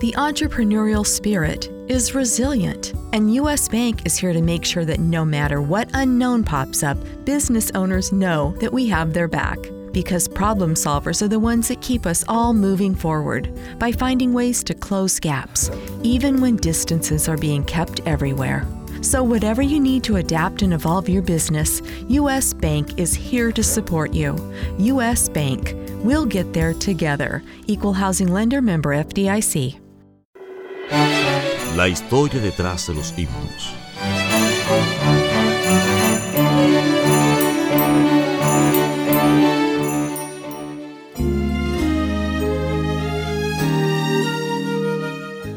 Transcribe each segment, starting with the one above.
The entrepreneurial spirit is resilient, and US Bank is here to make sure that no matter what unknown pops up, business owners know that we have their back. Because problem solvers are the ones that keep us all moving forward by finding ways to close gaps, even when distances are being kept everywhere. So, whatever you need to adapt and evolve your business, US Bank is here to support you. US Bank, we'll get there together. Equal Housing Lender member FDIC. La historia detrás de los himnos.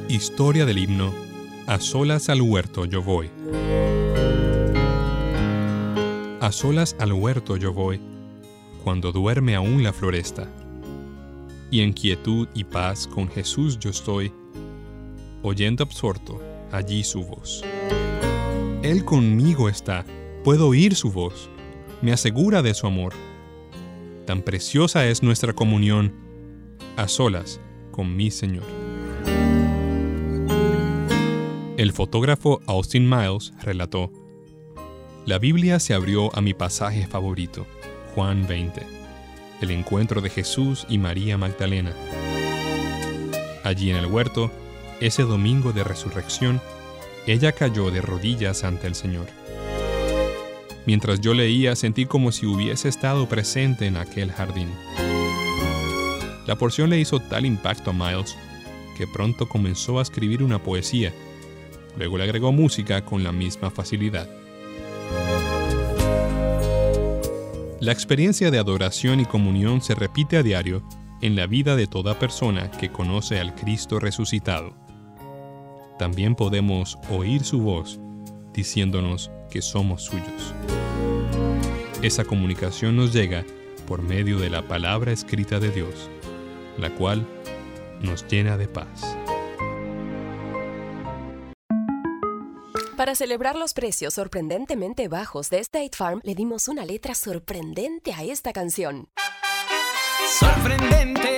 Historia del himno A solas al huerto yo voy. A solas al huerto yo voy, cuando duerme aún la floresta. Y en quietud y paz con Jesús yo estoy, oyendo absorto allí su voz. Él conmigo está, puedo oír su voz, me asegura de su amor. Tan preciosa es nuestra comunión, a solas con mi Señor. El fotógrafo Austin Miles relató, La Biblia se abrió a mi pasaje favorito, Juan 20, el encuentro de Jesús y María Magdalena. Allí en el huerto, ese domingo de resurrección, ella cayó de rodillas ante el Señor. Mientras yo leía, sentí como si hubiese estado presente en aquel jardín. La porción le hizo tal impacto a Miles que pronto comenzó a escribir una poesía. Luego le agregó música con la misma facilidad. La experiencia de adoración y comunión se repite a diario en la vida de toda persona que conoce al Cristo resucitado también podemos oír su voz diciéndonos que somos suyos. Esa comunicación nos llega por medio de la palabra escrita de Dios, la cual nos llena de paz. Para celebrar los precios sorprendentemente bajos de State Farm, le dimos una letra sorprendente a esta canción. Sorprendente,